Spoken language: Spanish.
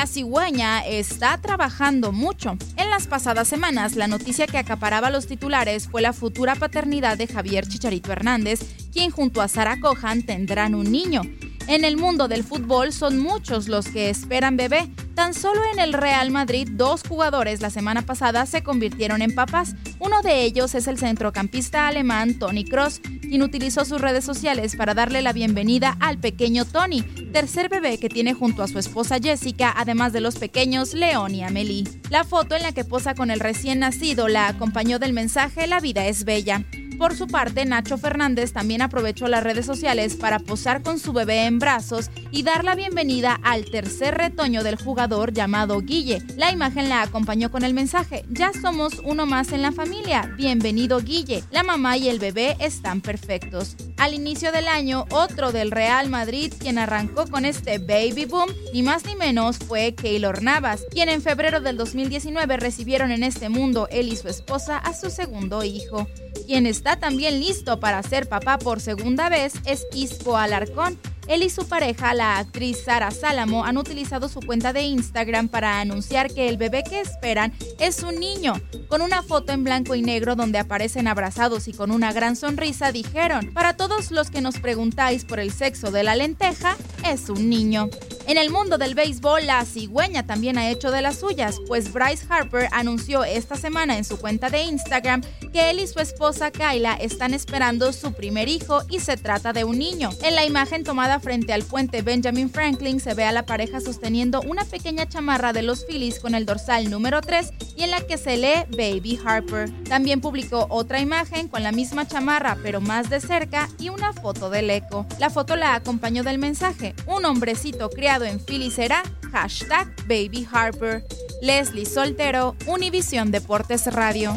La cigüeña está trabajando mucho. En las pasadas semanas, la noticia que acaparaba los titulares fue la futura paternidad de Javier Chicharito Hernández, quien junto a Sara Cohan tendrán un niño. En el mundo del fútbol son muchos los que esperan bebé. Tan solo en el Real Madrid, dos jugadores la semana pasada se convirtieron en papás. Uno de ellos es el centrocampista alemán Tony Cross, quien utilizó sus redes sociales para darle la bienvenida al pequeño Tony, tercer bebé que tiene junto a su esposa Jessica, además de los pequeños León y Amelie. La foto en la que posa con el recién nacido la acompañó del mensaje La vida es bella. Por su parte, Nacho Fernández también aprovechó las redes sociales para posar con su bebé en brazos y dar la bienvenida al tercer retoño del jugador llamado Guille. La imagen la acompañó con el mensaje, ya somos uno más en la familia, bienvenido Guille, la mamá y el bebé están perfectos. Al inicio del año, otro del Real Madrid quien arrancó con este baby boom, ni más ni menos fue Keylor Navas, quien en febrero del 2019 recibieron en este mundo él y su esposa a su segundo hijo. Quien está también listo para ser papá por segunda vez es Ispo Alarcón. Él y su pareja, la actriz Sara Salamo, han utilizado su cuenta de Instagram para anunciar que el bebé que esperan es un niño. Con una foto en blanco y negro donde aparecen abrazados y con una gran sonrisa, dijeron, para todos los que nos preguntáis por el sexo de la lenteja, es un niño. En el mundo del béisbol, la cigüeña también ha hecho de las suyas, pues Bryce Harper anunció esta semana en su cuenta de Instagram que él y su esposa Kyla están esperando su primer hijo y se trata de un niño. En la imagen tomada frente al puente Benjamin Franklin se ve a la pareja sosteniendo una pequeña chamarra de los Phillies con el dorsal número 3 y en la que se lee Baby Harper. También publicó otra imagen con la misma chamarra pero más de cerca y una foto del eco. La foto la acompañó del mensaje, un hombrecito criado en Philly será hashtag Baby Harper. Leslie Soltero, Univisión Deportes Radio.